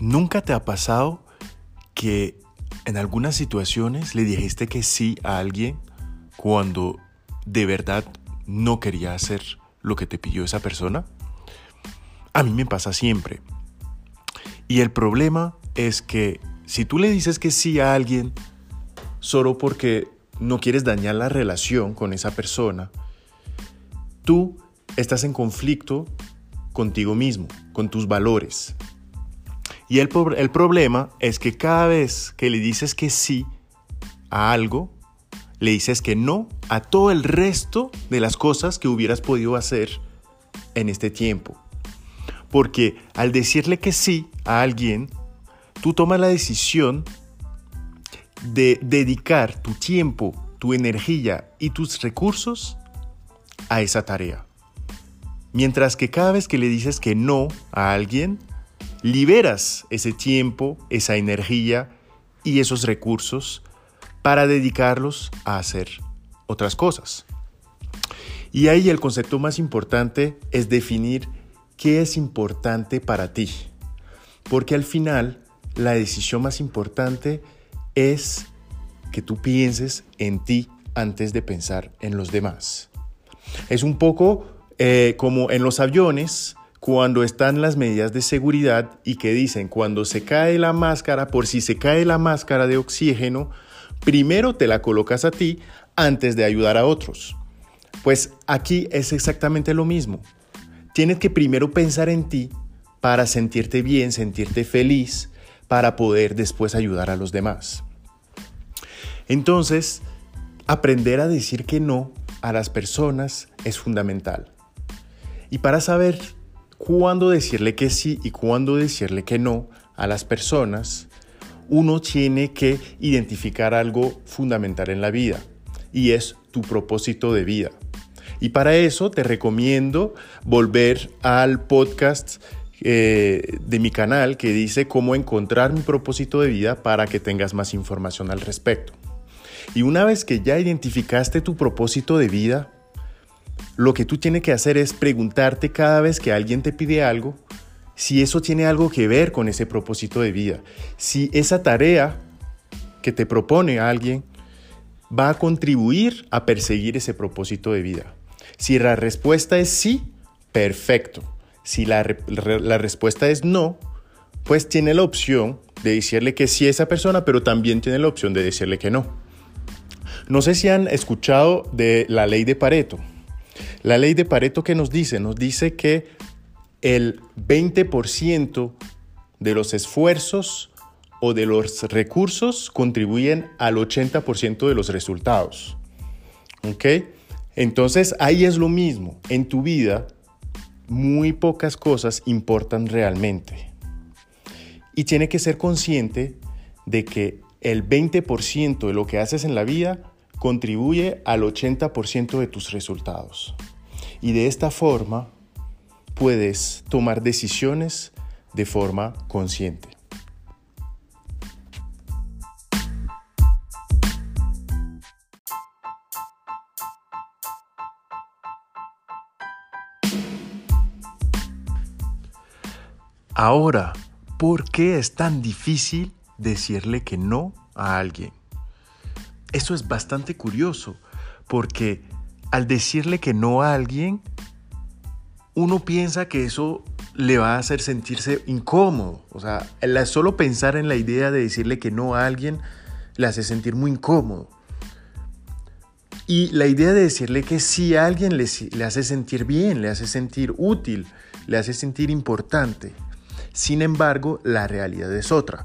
¿Nunca te ha pasado que en algunas situaciones le dijiste que sí a alguien cuando de verdad no quería hacer lo que te pidió esa persona? A mí me pasa siempre. Y el problema es que si tú le dices que sí a alguien solo porque no quieres dañar la relación con esa persona, tú estás en conflicto contigo mismo, con tus valores. Y el, el, problema es que cada vez que le dices que sí a algo, le dices que no a todo el resto de las cosas que hubieras podido hacer en este tiempo. Porque al decirle que sí a alguien, tú tomas la decisión de dedicar tu tiempo, tu energía y tus recursos a esa tarea. Mientras que cada vez que le dices que no a alguien, liberas ese tiempo, esa energía y esos recursos para dedicarlos a hacer otras cosas. Y ahí el concepto más importante es definir qué es importante para ti. Porque al final la decisión más importante es que tú pienses en ti antes de pensar en los demás. Es un poco eh, como en los aviones, cuando están las medidas de seguridad y que dicen cuando se cae la máscara, por si se cae la máscara de oxígeno, primero te la colocas a ti antes de ayudar a otros. Pues aquí es exactamente lo mismo. Tienes que primero pensar en ti para sentirte bien, sentirte feliz, para poder después ayudar a los demás. Entonces, aprender a decir que no a las personas es fundamental. Y para saber cuándo decirle que sí y cuándo decirle que no a las personas, uno tiene que identificar algo fundamental en la vida y es tu propósito de vida. Y para eso te recomiendo volver al podcast eh, de mi canal que dice cómo encontrar mi propósito de vida para que tengas más información al respecto. Y una vez que ya identificaste tu propósito de vida, lo que tú tienes que hacer es preguntarte cada vez que alguien te pide algo, si eso tiene algo que ver con ese propósito de vida, si esa tarea que te propone alguien va a contribuir a perseguir ese propósito de vida. Si la respuesta es sí, perfecto. Si la, la, respuesta es no, pues tiene la opción de decirle que sí a esa persona, pero también tiene la opción de decirle que no. No sé si han escuchado de la ley de Pareto. La ley de Pareto que nos dice, nos dice que el 20% de los esfuerzos o de los recursos contribuyen al 80% de los resultados. ¿Ok? Entonces ahí es lo mismo. En tu vida, muy pocas cosas importan realmente. Y tiene que ser consciente de que el 20% de lo que haces en la vida contribuye al 80% de tus resultados. Y de esta forma puedes tomar decisiones de forma consciente. Ahora, ¿por qué es tan difícil decirle que no a alguien? Eso es bastante curioso, porque al decirle que no a alguien, uno piensa que eso le va a hacer sentirse incómodo. O sea, solo pensar en la idea de decirle que no a alguien le hace sentir muy incómodo. Y la idea de decirle que sí a alguien le, le hace sentir bien, le hace sentir útil, le hace sentir importante. Sin embargo, la realidad es otra.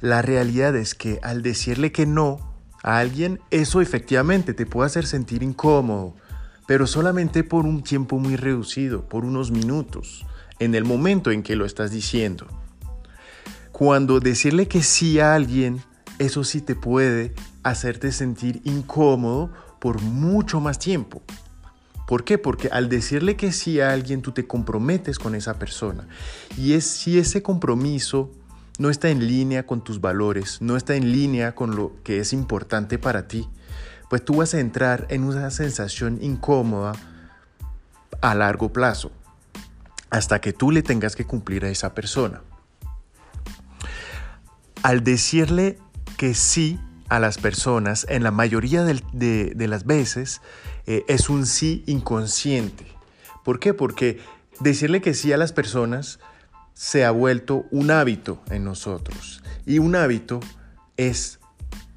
La realidad es que al decirle que no a alguien, eso efectivamente te puede hacer sentir incómodo, pero solamente por un tiempo muy reducido, por unos minutos, en el momento en que lo estás diciendo. Cuando decirle que sí a alguien, eso sí te puede hacerte sentir incómodo por mucho más tiempo. ¿Por qué? Porque al decirle que sí a alguien, tú te comprometes con esa persona. Y es si ese compromiso no está en línea con tus valores, no está en línea con lo que es importante para ti, pues tú vas a entrar en una sensación incómoda a largo plazo, hasta que tú le tengas que cumplir a esa persona. al decirle que sí a las personas, en la mayoría de, las veces, eh, es un sí inconsciente. ¿Por qué? Porque decirle que sí a las personas se ha vuelto un hábito en nosotros. Y un hábito es,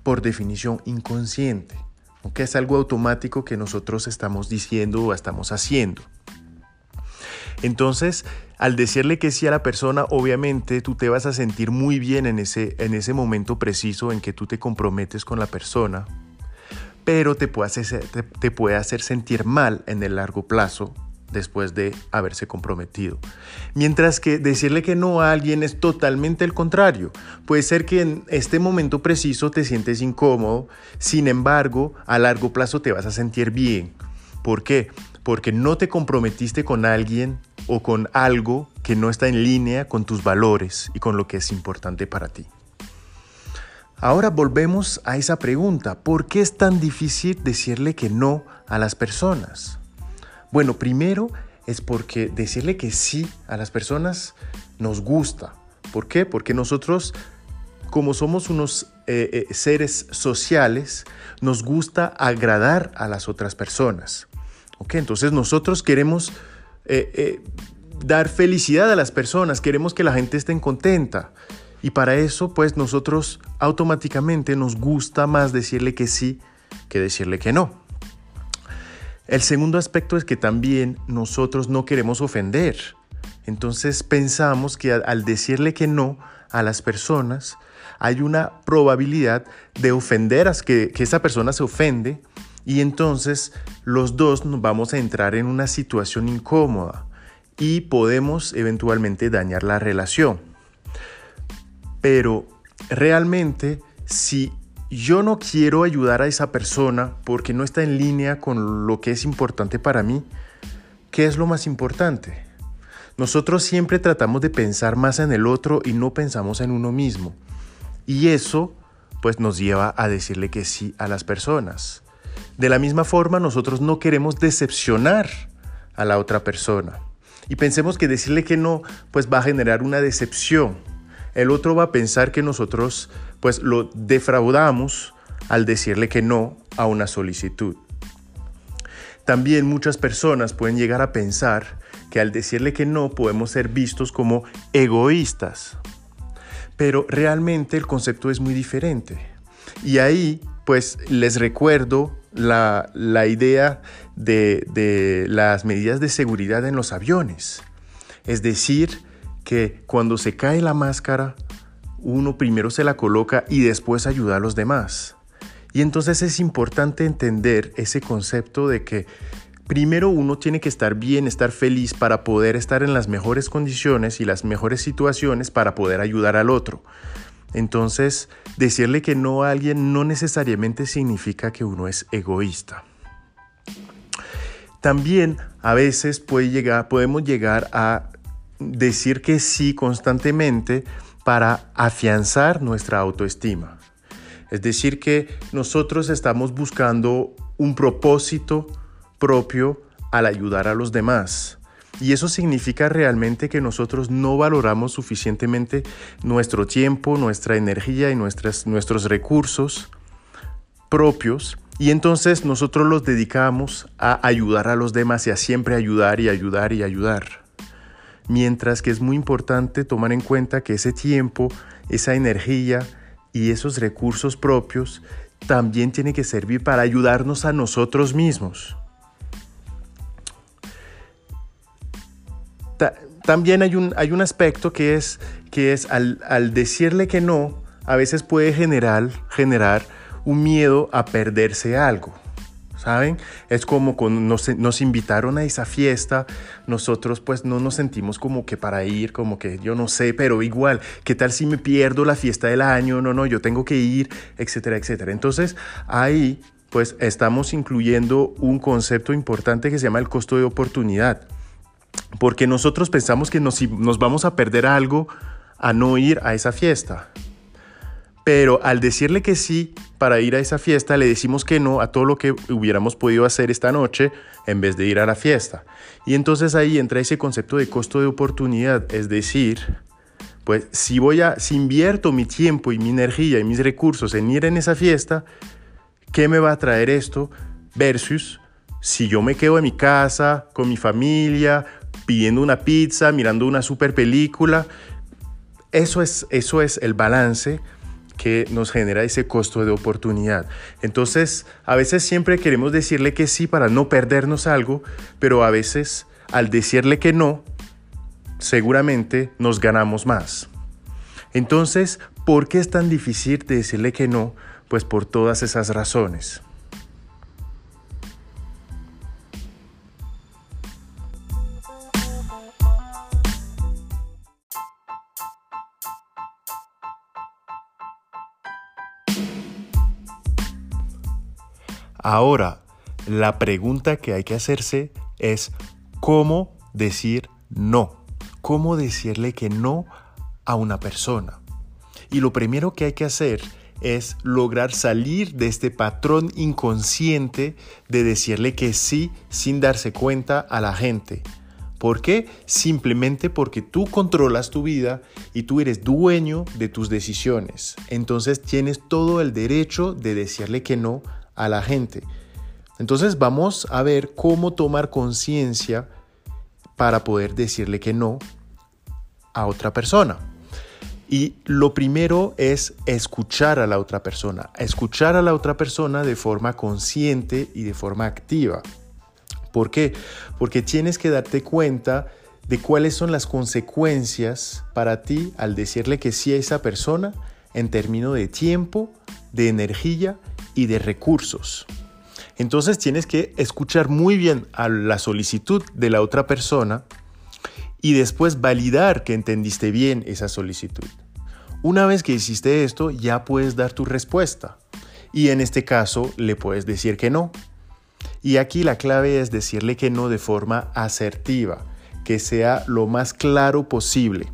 por definición, inconsciente. aunque Es algo automático que nosotros estamos diciendo o estamos haciendo. Entonces, al decirle que sí a la persona, obviamente tú te vas a sentir muy bien en ese, en ese momento preciso en que tú te comprometes con la persona, pero te puede, hacer, te puede hacer sentir mal en el largo plazo después de haberse comprometido. Mientras que decirle que no a alguien es totalmente el contrario. Puede ser que en este momento preciso te sientes incómodo, sin embargo, a largo plazo te vas a sentir bien. ¿Por qué? Porque no te comprometiste con alguien o con algo que no está en línea con tus valores y con lo que es importante para ti. Ahora volvemos a esa pregunta, ¿por qué es tan difícil decirle que no a las personas? Bueno, primero es porque decirle que sí a las personas nos gusta. ¿Por qué? Porque nosotros, como somos unos eh, eh, seres sociales, nos gusta agradar a las otras personas. ¿Ok? Entonces nosotros queremos eh, dar felicidad a las personas, queremos que la gente esté contenta. Y para eso, pues nosotros automáticamente nos gusta más decirle que sí que decirle que no. El segundo aspecto es que también nosotros no queremos ofender. Entonces pensamos que al decirle que no a las personas, hay una probabilidad de ofender, a que, que esa persona se ofende y entonces los dos nos vamos a entrar en una situación incómoda y podemos eventualmente dañar la relación. Pero realmente si yo no quiero ayudar a esa persona porque no está en línea con lo que es importante para mí, ¿qué es lo más importante? Nosotros siempre tratamos de pensar más en el otro y no pensamos en uno mismo. Y eso pues nos lleva a decirle que sí a las personas. De la misma forma, nosotros no queremos decepcionar a la otra persona. Y pensemos que decirle que no pues va a generar una decepción. El otro va a pensar que nosotros pues lo defraudamos al decirle que no a una solicitud. También muchas personas pueden llegar a pensar que al decirle que no podemos ser vistos como egoístas. Pero realmente el concepto es muy diferente. Y ahí pues les recuerdo la, idea de, de las medidas de seguridad en los aviones. Es decir, que cuando se cae la máscara, uno primero se la coloca y después ayuda a los demás. Y entonces es importante entender ese concepto de que primero uno tiene que estar bien, estar feliz para poder estar en las mejores condiciones y las mejores situaciones para poder ayudar al otro. Entonces, decirle que no a alguien no necesariamente significa que uno es egoísta. También a veces puede llegar, podemos llegar a decir que sí constantemente para afianzar nuestra autoestima. Es decir, que nosotros estamos buscando un propósito propio al ayudar a los demás. Y eso significa realmente que nosotros no valoramos suficientemente nuestro tiempo, nuestra energía y nuestros recursos propios. Y entonces nosotros los dedicamos a ayudar a los demás y a siempre ayudar y ayudar y ayudar mientras que es muy importante tomar en cuenta que ese tiempo, esa energía y esos recursos propios también tiene que servir para ayudarnos a nosotros mismos. también hay un, hay un aspecto que es, que es al, al decirle que no, a veces puede generar, generar un miedo a perderse algo. ¿Saben? Es como cuando nos, invitaron a esa fiesta, nosotros pues no nos sentimos como que para ir, como que yo no sé, pero igual, ¿qué tal si me pierdo la fiesta del año? No, no, yo tengo que ir, etcétera, etcétera. Entonces ahí pues estamos incluyendo un concepto importante que se llama el costo de oportunidad, porque nosotros pensamos que nos, nos vamos a perder algo a no ir a esa fiesta. Pero al decirle que sí para ir a esa fiesta, le decimos que no a todo lo que hubiéramos podido hacer esta noche en vez de ir a la fiesta. Y entonces ahí entra ese concepto de costo de oportunidad, es decir, pues si voy a, si invierto mi tiempo y mi energía y mis recursos en ir en esa fiesta, ¿qué me va a traer esto? Versus si yo me quedo en mi casa, con mi familia, pidiendo una pizza, mirando una super película, eso es, eso es el balance que nos genera ese costo de oportunidad. Entonces, a veces siempre queremos decirle que sí para no perdernos algo, pero a veces al decirle que no, seguramente nos ganamos más. Entonces, ¿por qué es tan difícil decirle que no? Pues por todas esas razones. Ahora, la pregunta que hay que hacerse es cómo decir no, cómo decirle que no a una persona. Y lo primero que hay que hacer es lograr salir de este patrón inconsciente de decirle que sí sin darse cuenta a la gente. ¿Por qué? Simplemente porque tú controlas tu vida y tú eres dueño de tus decisiones. Entonces tienes todo el derecho de decirle que no a la gente. Entonces vamos a ver cómo tomar conciencia para poder decirle que no a otra persona. Y lo primero es escuchar a la otra persona, escuchar a la otra persona de forma consciente y de forma activa. ¿Por qué? Porque tienes que darte cuenta de cuáles son las consecuencias para ti al decirle que sí a esa persona en términos de tiempo, de energía y de recursos. Entonces tienes que escuchar muy bien a la solicitud de la otra persona y después validar que entendiste bien esa solicitud. Una vez que hiciste esto, ya puedes dar tu respuesta. Y en este caso le puedes decir que no. Y aquí la clave es decirle que no de forma asertiva, que sea lo más claro posible.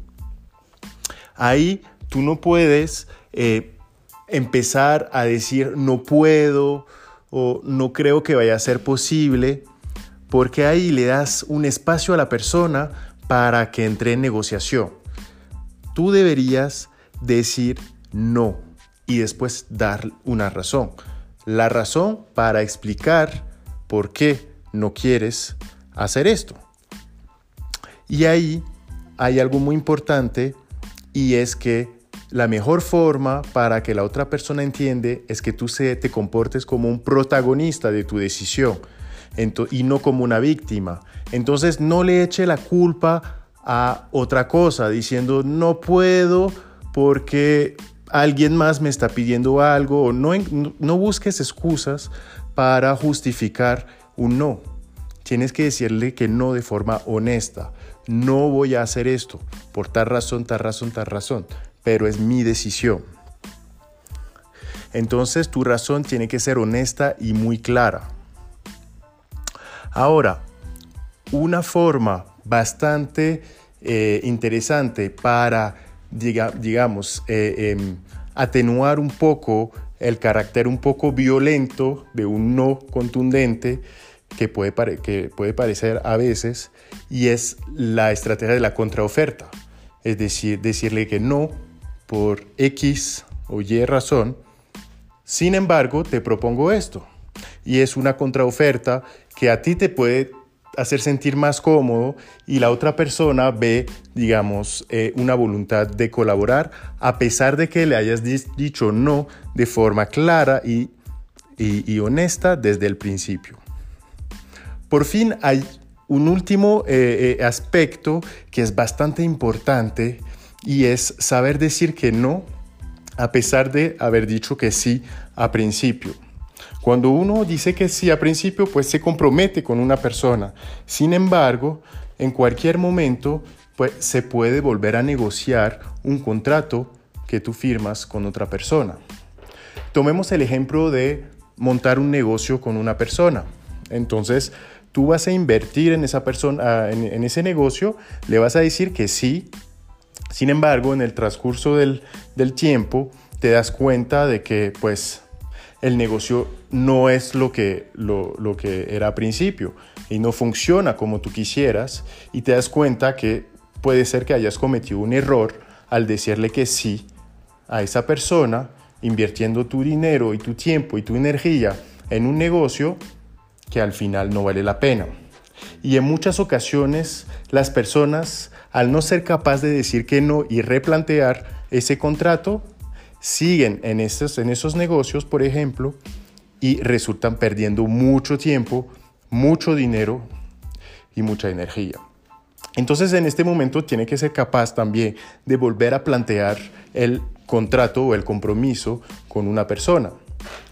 Ahí tú no puedes eh, empezar a decir no puedo o no creo que vaya a ser posible, porque ahí le das un espacio a la persona para que entre en negociación. Tú deberías decir no y después dar una razón. La razón para explicar por qué no quieres hacer esto. Y ahí hay algo muy importante y es que la mejor forma para que la otra persona entiende es que tú te comportes como un protagonista de tu decisión y no como una víctima. Entonces no le eche la culpa a otra cosa diciendo no puedo porque alguien más me está pidiendo algo o no, no busques excusas para justificar un no. Tienes que decirle que no de forma honesta. No voy a hacer esto por tal razón, tal razón, tal razón pero es mi decisión. Entonces tu razón tiene que ser honesta y muy clara. Ahora, una forma bastante eh, interesante para, digamos, eh, em, atenuar un poco el carácter un poco violento de un no contundente que puede, que puede parecer a veces, y es la estrategia de la contraoferta. Es decir, decirle que no por X o Y razón. Sin embargo, te propongo esto. Y es una contraoferta que a ti te puede hacer sentir más cómodo y la otra persona ve, digamos, eh, una voluntad de colaborar a pesar de que le hayas dicho no de forma clara y, honesta desde el principio. Por fin hay un último eh, eh, aspecto que es bastante importante y es saber decir que no a pesar de haber dicho que sí a principio. Cuando uno dice que sí a principio, pues se compromete con una persona. Sin embargo, en cualquier momento, pues se puede volver a negociar un contrato que tú firmas con otra persona. Tomemos el ejemplo de montar un negocio con una persona. Entonces, tú vas a invertir en esa persona, en, en ese negocio, le vas a decir que sí sin embargo, en el transcurso del, tiempo te das cuenta de que pues el negocio no es lo que, lo, que era al principio y no funciona como tú quisieras y te das cuenta que puede ser que hayas cometido un error al decirle que sí a esa persona, invirtiendo tu dinero y tu tiempo y tu energía en un negocio que al final no vale la pena. Y en muchas ocasiones las personas, al no ser capaz de decir que no y replantear ese contrato, siguen en esos, en esos negocios, por ejemplo, y resultan perdiendo mucho tiempo, mucho dinero y mucha energía. Entonces en este momento tiene que ser capaz también de volver a plantear el contrato o el compromiso con una persona.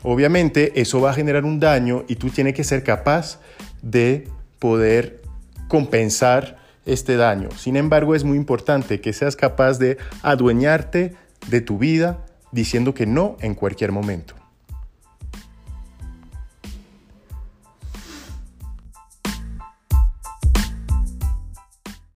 Obviamente eso va a generar un daño y tú tienes que ser capaz de poder compensar este daño. Sin embargo, es muy importante que seas capaz de adueñarte de tu vida diciendo que no en cualquier momento.